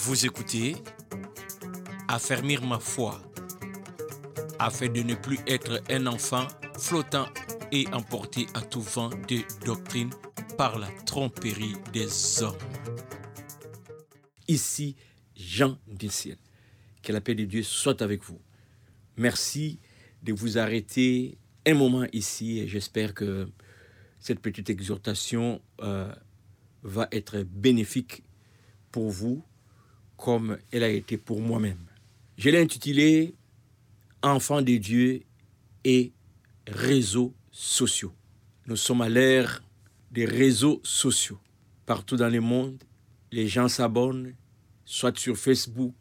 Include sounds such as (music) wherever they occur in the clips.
Vous écoutez Affermir ma foi afin de ne plus être un enfant flottant et emporté à tout vent de doctrine par la tromperie des hommes. Ici, Jean du ciel. Que la paix de Dieu soit avec vous. Merci de vous arrêter un moment ici et j'espère que cette petite exhortation euh, va être bénéfique pour vous comme elle a été pour moi-même. Je l'ai intitulé Enfants de Dieu et réseaux sociaux. Nous sommes à l'ère des réseaux sociaux. Partout dans le monde, les gens s'abonnent, soit sur Facebook,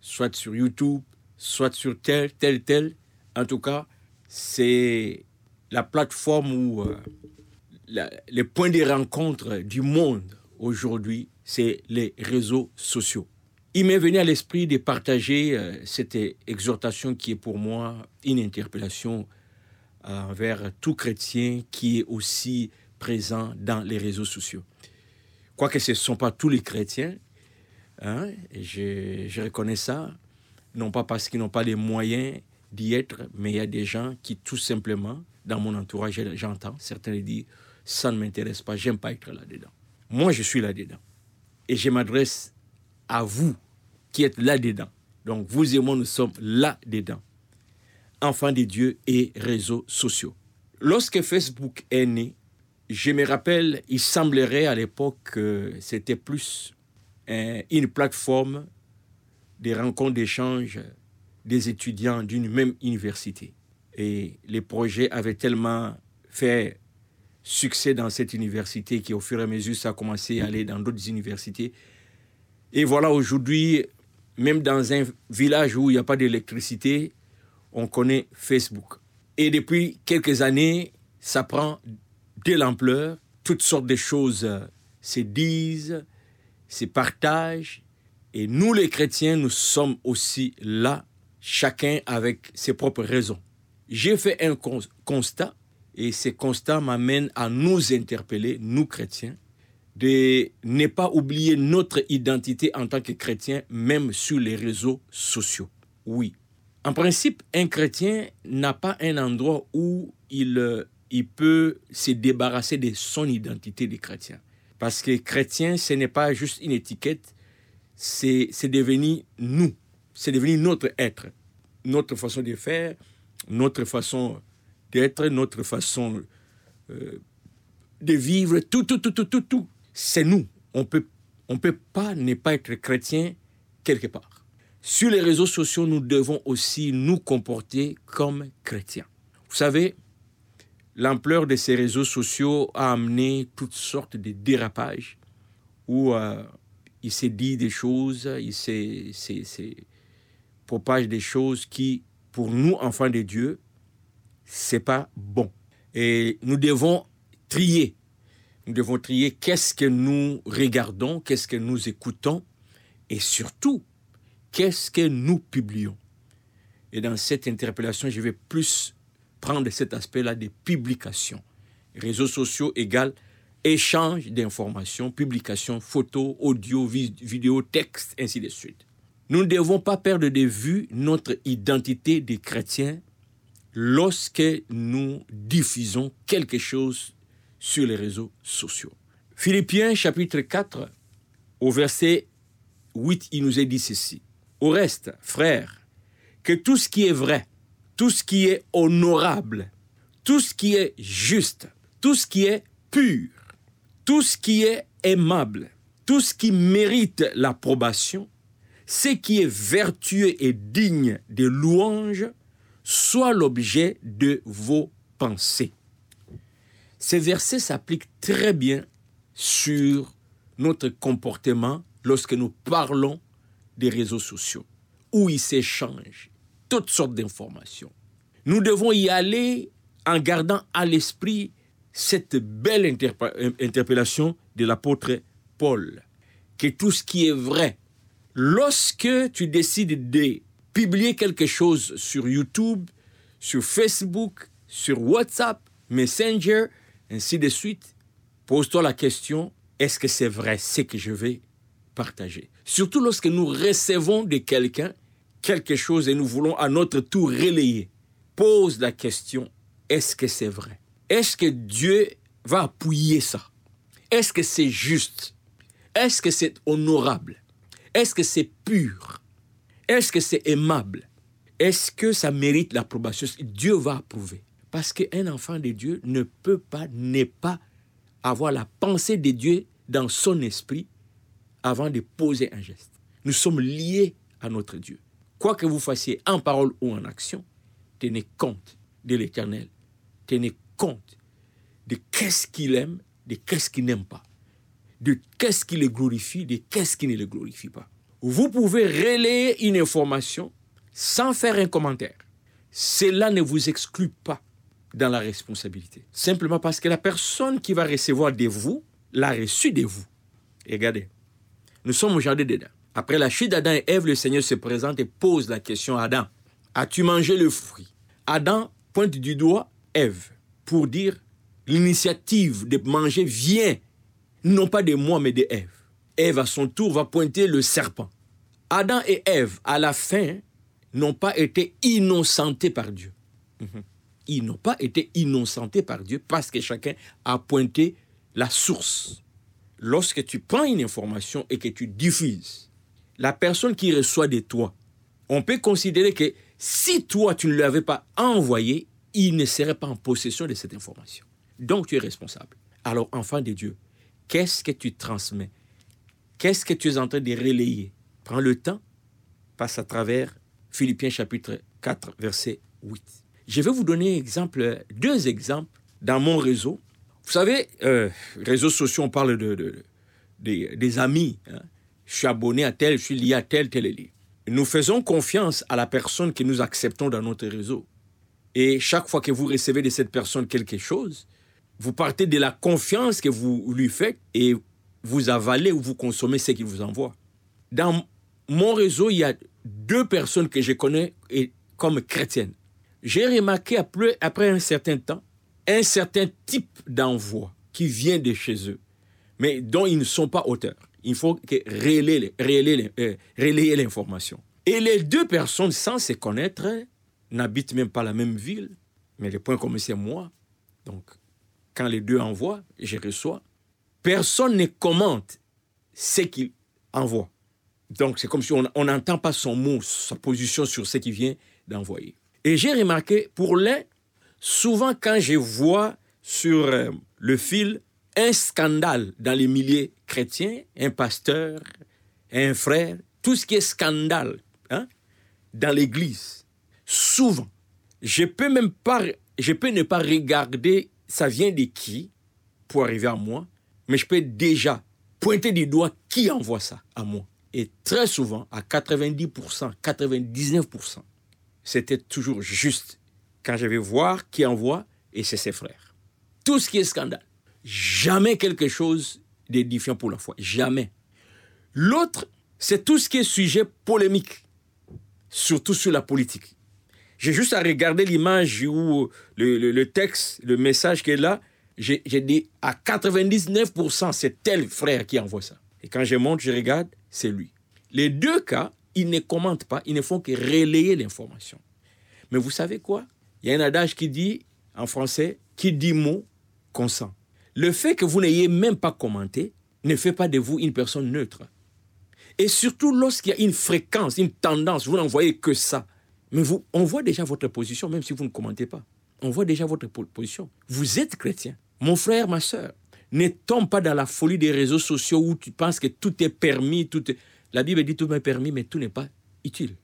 soit sur YouTube, soit sur tel, tel, tel. En tout cas, c'est la plateforme où euh, les points de rencontre du monde aujourd'hui, c'est les réseaux sociaux. Il m'est venu à l'esprit de partager euh, cette exhortation qui est pour moi une interpellation euh, envers tout chrétien qui est aussi présent dans les réseaux sociaux. Quoique ce ne sont pas tous les chrétiens, hein, je, reconnais ça, non pas parce qu'ils n'ont pas les moyens d'y être, mais il y a des gens qui tout simplement, dans mon entourage, j'entends, certains disent, ça ne m'intéresse pas, j'aime pas être là-dedans. Moi, je suis là-dedans. Et je m'adresse à vous qui êtes là-dedans. Donc, vous et moi, nous sommes là-dedans. Enfants de Dieu et réseaux sociaux. Lorsque Facebook est né, je me rappelle, il semblerait à l'époque que c'était plus une plateforme des rencontres d'échange des étudiants d'une même université. Et les projets avaient tellement fait succès dans cette université qui, au fur et à mesure, ça a commencé à aller dans d'autres universités. Et voilà, aujourd'hui, même dans un village où il n'y a pas d'électricité, on connaît Facebook. Et depuis quelques années, ça prend de l'ampleur. Toutes sortes de choses se disent, se partagent. Et nous, les chrétiens, nous sommes aussi là, chacun avec ses propres raisons. J'ai fait un constat, et ce constat m'amène à nous interpeller, nous chrétiens, de ne pas oublier notre identité en tant que chrétien, même sur les réseaux sociaux. Oui. En principe, un chrétien n'a pas un endroit où il, euh, il peut se débarrasser de son identité de chrétien. Parce que chrétien, ce n'est pas juste une étiquette, c'est devenu nous, c'est devenu notre être, notre façon de faire, notre façon d'être, notre façon euh, de vivre, tout, tout, tout, tout, tout, tout c'est nous. On peut, on peut pas ne pas être chrétien quelque part. Sur les réseaux sociaux, nous devons aussi nous comporter comme chrétiens. Vous savez, l'ampleur de ces réseaux sociaux a amené toutes sortes de dérapages où euh, il s'est dit des choses, il s'est propage des choses qui, pour nous, enfants de Dieu, c'est pas bon. Et nous devons trier nous devons trier qu'est-ce que nous regardons, qu'est-ce que nous écoutons et surtout, qu'est-ce que nous publions. Et dans cette interpellation, je vais plus prendre cet aspect-là des publications. Réseaux sociaux égale échange d'informations, publications, photos, audio, vidéo, texte, ainsi de suite. Nous ne devons pas perdre de vue notre identité de chrétiens lorsque nous diffusons quelque chose sur les réseaux sociaux. Philippiens chapitre 4, au verset 8, il nous est dit ceci. Au reste, frères, que tout ce qui est vrai, tout ce qui est honorable, tout ce qui est juste, tout ce qui est pur, tout ce qui est aimable, tout ce qui mérite l'approbation, ce qui est vertueux et digne de louange, soit l'objet de vos pensées. Ces versets s'appliquent très bien sur notre comportement lorsque nous parlons des réseaux sociaux, où ils s'échangent toutes sortes d'informations. Nous devons y aller en gardant à l'esprit cette belle interpellation de l'apôtre Paul, que tout ce qui est vrai, lorsque tu décides de publier quelque chose sur YouTube, sur Facebook, sur WhatsApp, Messenger, ainsi de suite, pose-toi la question, est-ce que c'est vrai ce que je vais partager? Surtout lorsque nous recevons de quelqu'un quelque chose et nous voulons à notre tour relayer. Pose la question, est-ce que c'est vrai? Est-ce que Dieu va appuyer ça? Est-ce que c'est juste? Est-ce que c'est honorable? Est-ce que c'est pur? Est-ce que c'est aimable? Est-ce que ça mérite l'approbation? Dieu va approuver. Parce qu'un enfant de Dieu ne peut pas, n'est pas avoir la pensée de Dieu dans son esprit avant de poser un geste. Nous sommes liés à notre Dieu. Quoi que vous fassiez en parole ou en action, tenez compte de l'Éternel. Tenez compte de qu'est-ce qu'il aime, de qu'est-ce qu'il n'aime pas, de qu'est-ce qui le glorifie, de qu'est-ce qui ne le glorifie pas. Vous pouvez relayer une information sans faire un commentaire. Cela ne vous exclut pas dans la responsabilité. Simplement parce que la personne qui va recevoir de vous l'a reçu de vous. Regardez, nous sommes au jardin d'Éden. Après la chute d'Adam et Ève, le Seigneur se présente et pose la question à Adam. As-tu mangé le fruit? Adam pointe du doigt Ève pour dire l'initiative de manger vient non pas de moi mais de Ève. Ève à son tour va pointer le serpent. Adam et Ève à la fin n'ont pas été innocentés par Dieu. Ils n'ont pas été innocentés par Dieu parce que chacun a pointé la source. Lorsque tu prends une information et que tu diffuses, la personne qui reçoit de toi, on peut considérer que si toi tu ne l'avais pas envoyé, il ne serait pas en possession de cette information. Donc tu es responsable. Alors enfant de Dieu, qu'est-ce que tu transmets? Qu'est-ce que tu es en train de relayer? Prends le temps, passe à travers Philippiens chapitre 4, verset 8. Je vais vous donner deux exemples dans mon réseau. Vous savez, euh, réseaux sociaux, on parle de, des amis. Hein. Je suis abonné à tel, je suis lié à tel, tel lié. Nous faisons confiance à la personne que nous acceptons dans notre réseau. Et chaque fois que vous recevez de cette personne quelque chose, vous partez de la confiance que vous lui faites et vous avalez ou vous consommez ce qu'il vous envoie. Dans mon réseau, il y a deux personnes que je connais comme chrétiennes j'ai remarqué après, un certain temps un certain type d'envoi qui vient de chez eux, mais dont ils ne sont pas auteurs. Il faut que relayer, euh, l'information. Et les deux personnes, sans se connaître, n'habitent même pas la même ville, mais le point commun, c'est moi. Donc, quand les deux envoient, je reçois. Personne ne commente ce qu'il envoie. Donc, c'est comme si on n'entend pas son mot, sa position sur ce qu'il vient d'envoyer. Et j'ai remarqué, pour l'un, souvent quand je vois sur euh, le fil un scandale dans les milliers chrétiens, un pasteur, un frère, tout ce qui est scandale hein, dans l'église, souvent, je peux même pas, je peux ne pas regarder ça vient de qui pour arriver à moi, mais je peux déjà pointer du doigt qui envoie ça à moi. Et très souvent, à 90%, 99%, c'était toujours juste quand je vais voir qui envoie, et c'est ses frères. Tout ce qui est scandale. Jamais quelque chose d'édifiant pour la foi. Jamais. L'autre, c'est tout ce qui est sujet polémique, surtout sur la politique. J'ai juste à regarder l'image ou le, texte, le message qui est là. J'ai dit à 99%, c'est tel frère qui envoie ça. Et quand je monte, je regarde, c'est lui. Les deux cas, ils ne commentent pas, ils ne font que relayer l'information. Mais vous savez quoi? Il y a un adage qui dit, en français, qui dit mot, consent. Le fait que vous n'ayez même pas commenté ne fait pas de vous une personne neutre. Et surtout lorsqu'il y a une fréquence, une tendance, vous n'envoyez que ça. Mais vous, on voit déjà votre position, même si vous ne commentez pas. On voit déjà votre position. Vous êtes chrétien. Mon frère, ma soeur, ne tombe pas dans la folie des réseaux sociaux où tu penses que tout est permis, tout est... La Bible dit tout est permis, mais tout n'est pas utile.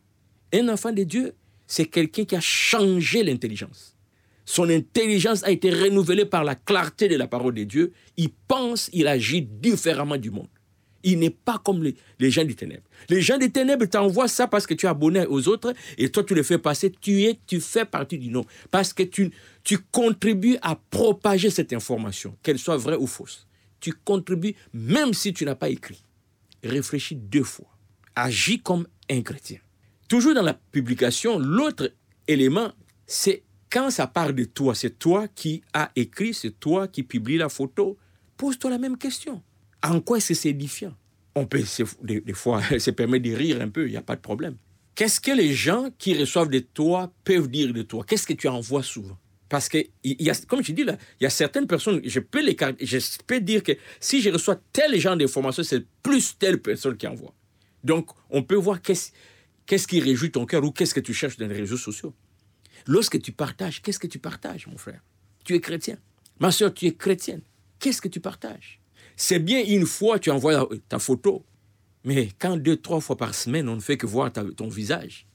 Un enfant de Dieu, c'est quelqu'un qui a changé l'intelligence. Son intelligence a été renouvelée par la clarté de la parole de Dieu. Il pense, il agit différemment du monde. Il n'est pas comme les, gens des ténèbres. Les gens des ténèbres t'envoient ça parce que tu es abonné aux autres et toi tu le fais passer. Tu es, tu fais partie du nom parce que tu contribues à propager cette information, qu'elle soit vraie ou fausse. Tu contribues même si tu n'as pas écrit réfléchis deux fois. Agis comme un chrétien. Toujours dans la publication, l'autre élément, c'est quand ça part de toi, c'est toi qui as écrit, c'est toi qui publie la photo, pose-toi la même question. En quoi est-ce que c'est édifiant? On peut des, fois (laughs) se permettre de rire un peu, il n'y a pas de problème. Qu'est-ce que les gens qui reçoivent de toi peuvent dire de toi? Qu'est-ce que tu envoies souvent? Parce que, y a, comme je dis là, il y a certaines personnes, je peux, les, je peux dire que si je reçois tel genre d'informations, c'est plus telle personne qui envoie. Donc, on peut voir qu'est-ce qu'est-ce qui réjouit ton cœur ou qu'est-ce que tu cherches dans les réseaux sociaux. Lorsque tu partages, qu'est-ce que tu partages, mon frère? Tu es chrétien. Ma soeur, tu es chrétienne. Qu'est-ce que tu partages? C'est bien une fois tu envoies ta photo, mais quand deux, trois fois par semaine, on ne fait que voir ton visage,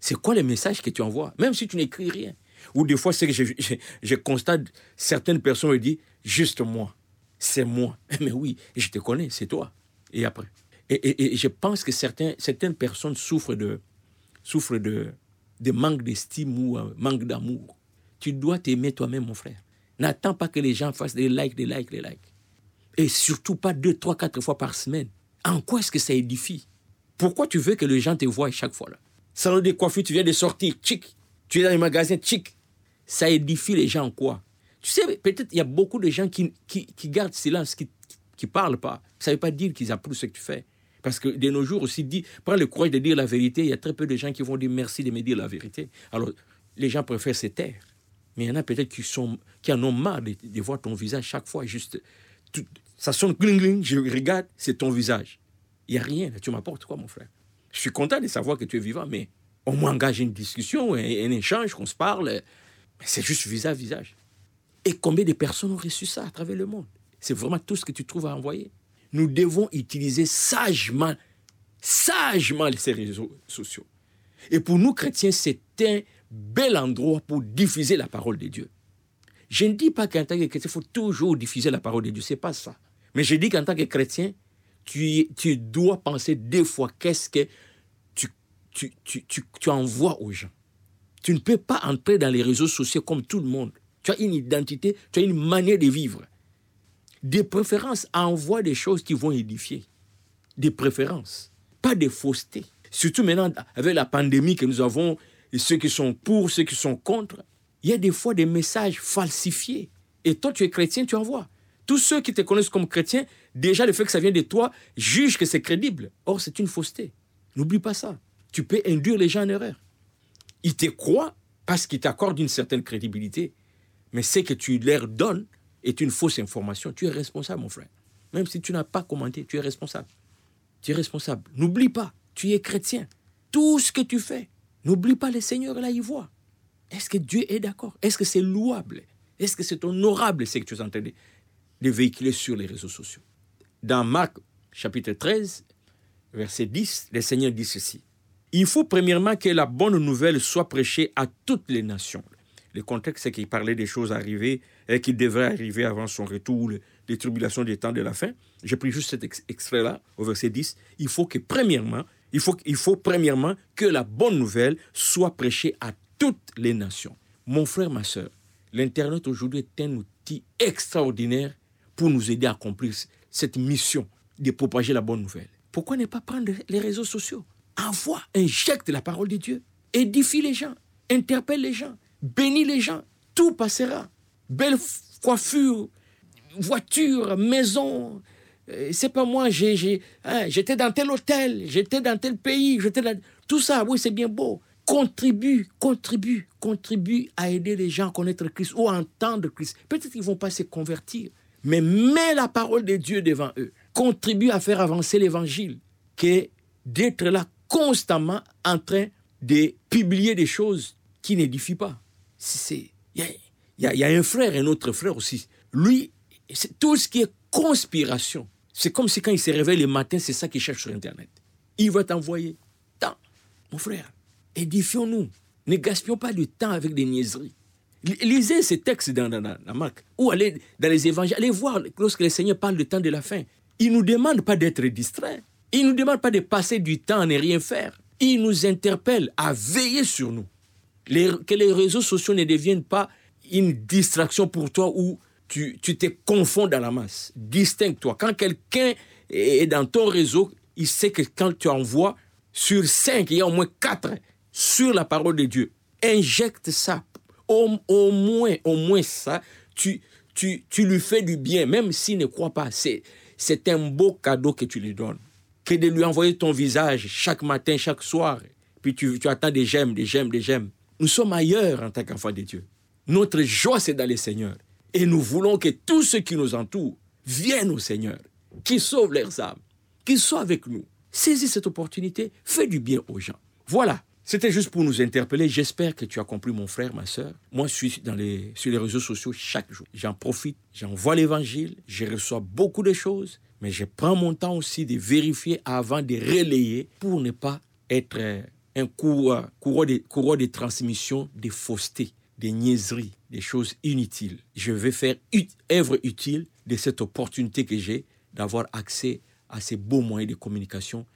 c'est quoi le message que tu envoies? Même si tu n'écris rien. Ou des fois, c'est que je, constate, certaines personnes me disent, juste moi, c'est moi. (laughs) Mais oui, je te connais, c'est toi. Et après et, je pense que certaines personnes souffrent de, souffrent de, de manque d'estime ou un manque d'amour. Tu dois t'aimer toi-même, mon frère. N'attends pas que les gens fassent des likes, des likes, des likes. Et surtout pas deux, trois, quatre fois par semaine. En quoi est-ce que ça édifie? Pourquoi tu veux que les gens te voient chaque fois là? Salon de coiffure, tu viens de sortir, chic. Tu es dans les magasins, chic. Ça édifie les gens en quoi? Tu sais, peut-être il y a beaucoup de gens qui, qui, gardent silence, qui ne parlent pas. Ça ne veut pas dire qu'ils approuvent ce que tu fais. Parce que de nos jours aussi, dit, prends le courage de dire la vérité. Il y a très peu de gens qui vont dire merci de me dire la vérité. Alors, les gens préfèrent se taire. Mais il y en a peut-être qui, sont, qui en ont marre de, voir ton visage chaque fois. Juste, ça sonne gling gling, je regarde, c'est ton visage. Il n'y a rien, tu m'apportes quoi, mon frère? Je suis content de savoir que tu es vivant, mais au moins engage une discussion, un, échange, qu'on se parle. C'est juste visage visage. Et combien de personnes ont reçu ça à travers le monde? C'est vraiment tout ce que tu trouves à envoyer nous devons utiliser sagement, sagement ces réseaux sociaux. Et pour nous chrétiens, c'est un bel endroit pour diffuser la parole de Dieu. Je ne dis pas qu'en tant que chrétien, il faut toujours diffuser la parole de Dieu. Ce n'est pas ça. Mais je dis qu'en tant que chrétien, tu, tu dois penser deux fois qu'est-ce que tu, envoies aux gens. Tu ne peux pas entrer dans les réseaux sociaux comme tout le monde. Tu as une identité, tu as une manière de vivre des préférences, envoie des choses qui vont édifier. Des préférences, pas des faussetés. Surtout maintenant, avec la pandémie que nous avons, ceux qui sont pour, ceux qui sont contre, il y a des fois des messages falsifiés. Et toi, tu es chrétien, tu envoies. Tous ceux qui te connaissent comme chrétien, déjà le fait que ça vient de toi, jugent que c'est crédible. Or, c'est une fausseté. N'oublie pas ça. Tu peux induire les gens en erreur. Ils te croient parce qu'ils t'accordent une certaine crédibilité. Mais ce que tu leur donnes, est une fausse information, tu es responsable, mon frère. Même si tu n'as pas commenté, tu es responsable. Tu es responsable. N'oublie pas, tu es chrétien. Tout ce que tu fais, n'oublie pas le Seigneur là, il voit. Est-ce que Dieu est d'accord? Est-ce que c'est louable? Est-ce que c'est honorable ce que tu es en train de, véhiculer sur les réseaux sociaux? Dans Marc chapitre 13, verset 10, le Seigneur dit ceci. Il faut premièrement que la bonne nouvelle soit prêchée à toutes les nations. Le contexte, c'est qu'il parlait des choses arrivées et qui devraient arriver avant son retour, les tribulations des temps de la fin. J'ai pris juste cet extrait-là, au verset 10. Il faut que, premièrement, il faut, il faut premièrement que la bonne nouvelle soit prêchée à toutes les nations. Mon frère, ma soeur, l'Internet aujourd'hui est un outil extraordinaire pour nous aider à accomplir cette mission de propager la bonne nouvelle. Pourquoi ne pas prendre les réseaux sociaux? Envoie, injecte la parole de Dieu, édifie les gens, interpelle les gens, bénis les gens, tout passera. Belle coiffure, voiture, maison. Euh, c'est pas moi, hein, j'étais dans tel hôtel, j'étais dans tel pays, j'étais dans... Tout ça, oui, c'est bien beau. Contribue, contribue, contribue à aider les gens à connaître Christ ou à entendre Christ. Peut-être qu'ils vont pas se convertir, mais mets la parole de Dieu devant eux. Contribue à faire avancer l'évangile, que d'être là constamment en train de publier des choses qui n'édifient pas il y a, un frère, un autre frère aussi. Lui, tout ce qui est conspiration, c'est comme si quand il se réveille le matin, c'est ça qu'il cherche sur Internet. Il va t'envoyer. Tant, mon frère, édifions-nous. Ne gaspillons pas du temps avec des niaiseries. Lisez ces textes dans, la Marc, ou allez dans les évangiles, allez voir lorsque le Seigneur parle du temps de la fin. Il ne nous demande pas d'être distrait. Il ne nous demande pas de passer du temps à ne rien faire. Il nous interpelle à veiller sur nous que les réseaux sociaux ne deviennent pas une distraction pour toi où tu, tu te confonds dans la masse. Distingue-toi. Quand quelqu'un est dans ton réseau, il sait que quand tu envoies sur cinq, il y a au moins quatre sur la parole de Dieu. Injecte ça. Au, au moins, au moins ça, tu, tu, tu lui fais du bien, même s'il ne croit pas. C'est, c'est un beau cadeau que tu lui donnes. Que de lui envoyer ton visage chaque matin, chaque soir. Puis tu, attends des j'aime, des j'aime, des j'aime. Nous sommes ailleurs en tant qu'enfants de Dieu. Notre joie, c'est dans le Seigneur. Et nous voulons que tous ceux qui nous entourent viennent au Seigneur, qui sauvent leurs âmes, qui soient avec nous. Saisis cette opportunité, fais du bien aux gens. Voilà, c'était juste pour nous interpeller. J'espère que tu as compris, mon frère, ma soeur. Moi, je suis dans les, sur les réseaux sociaux chaque jour. J'en profite, j'envoie l'évangile, je reçois beaucoup de choses, mais je prends mon temps aussi de vérifier avant de relayer pour ne pas être un courroie, de, courroie de transmission des niaiseries, des choses inutiles. Je vais faire œuvre utile de cette opportunité que j'ai d'avoir accès à ces beaux moyens de communication,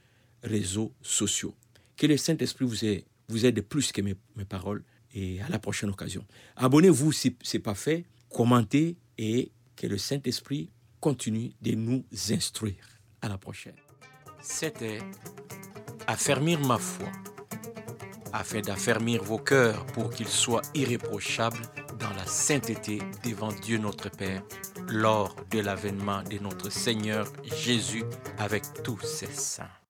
réseaux sociaux. Que le Saint-Esprit vous, vous aide plus que mes, mes, paroles et à la prochaine occasion. Abonnez-vous si ce n'est pas fait, commentez et que le Saint-Esprit continue de nous instruire. À la prochaine. C'était Affermir ma foi, afin d'affermir vos cœurs pour qu'ils soient irréprochables dans la sainteté devant Dieu notre Père lors de l'avènement de notre Seigneur Jésus avec tous ses saints.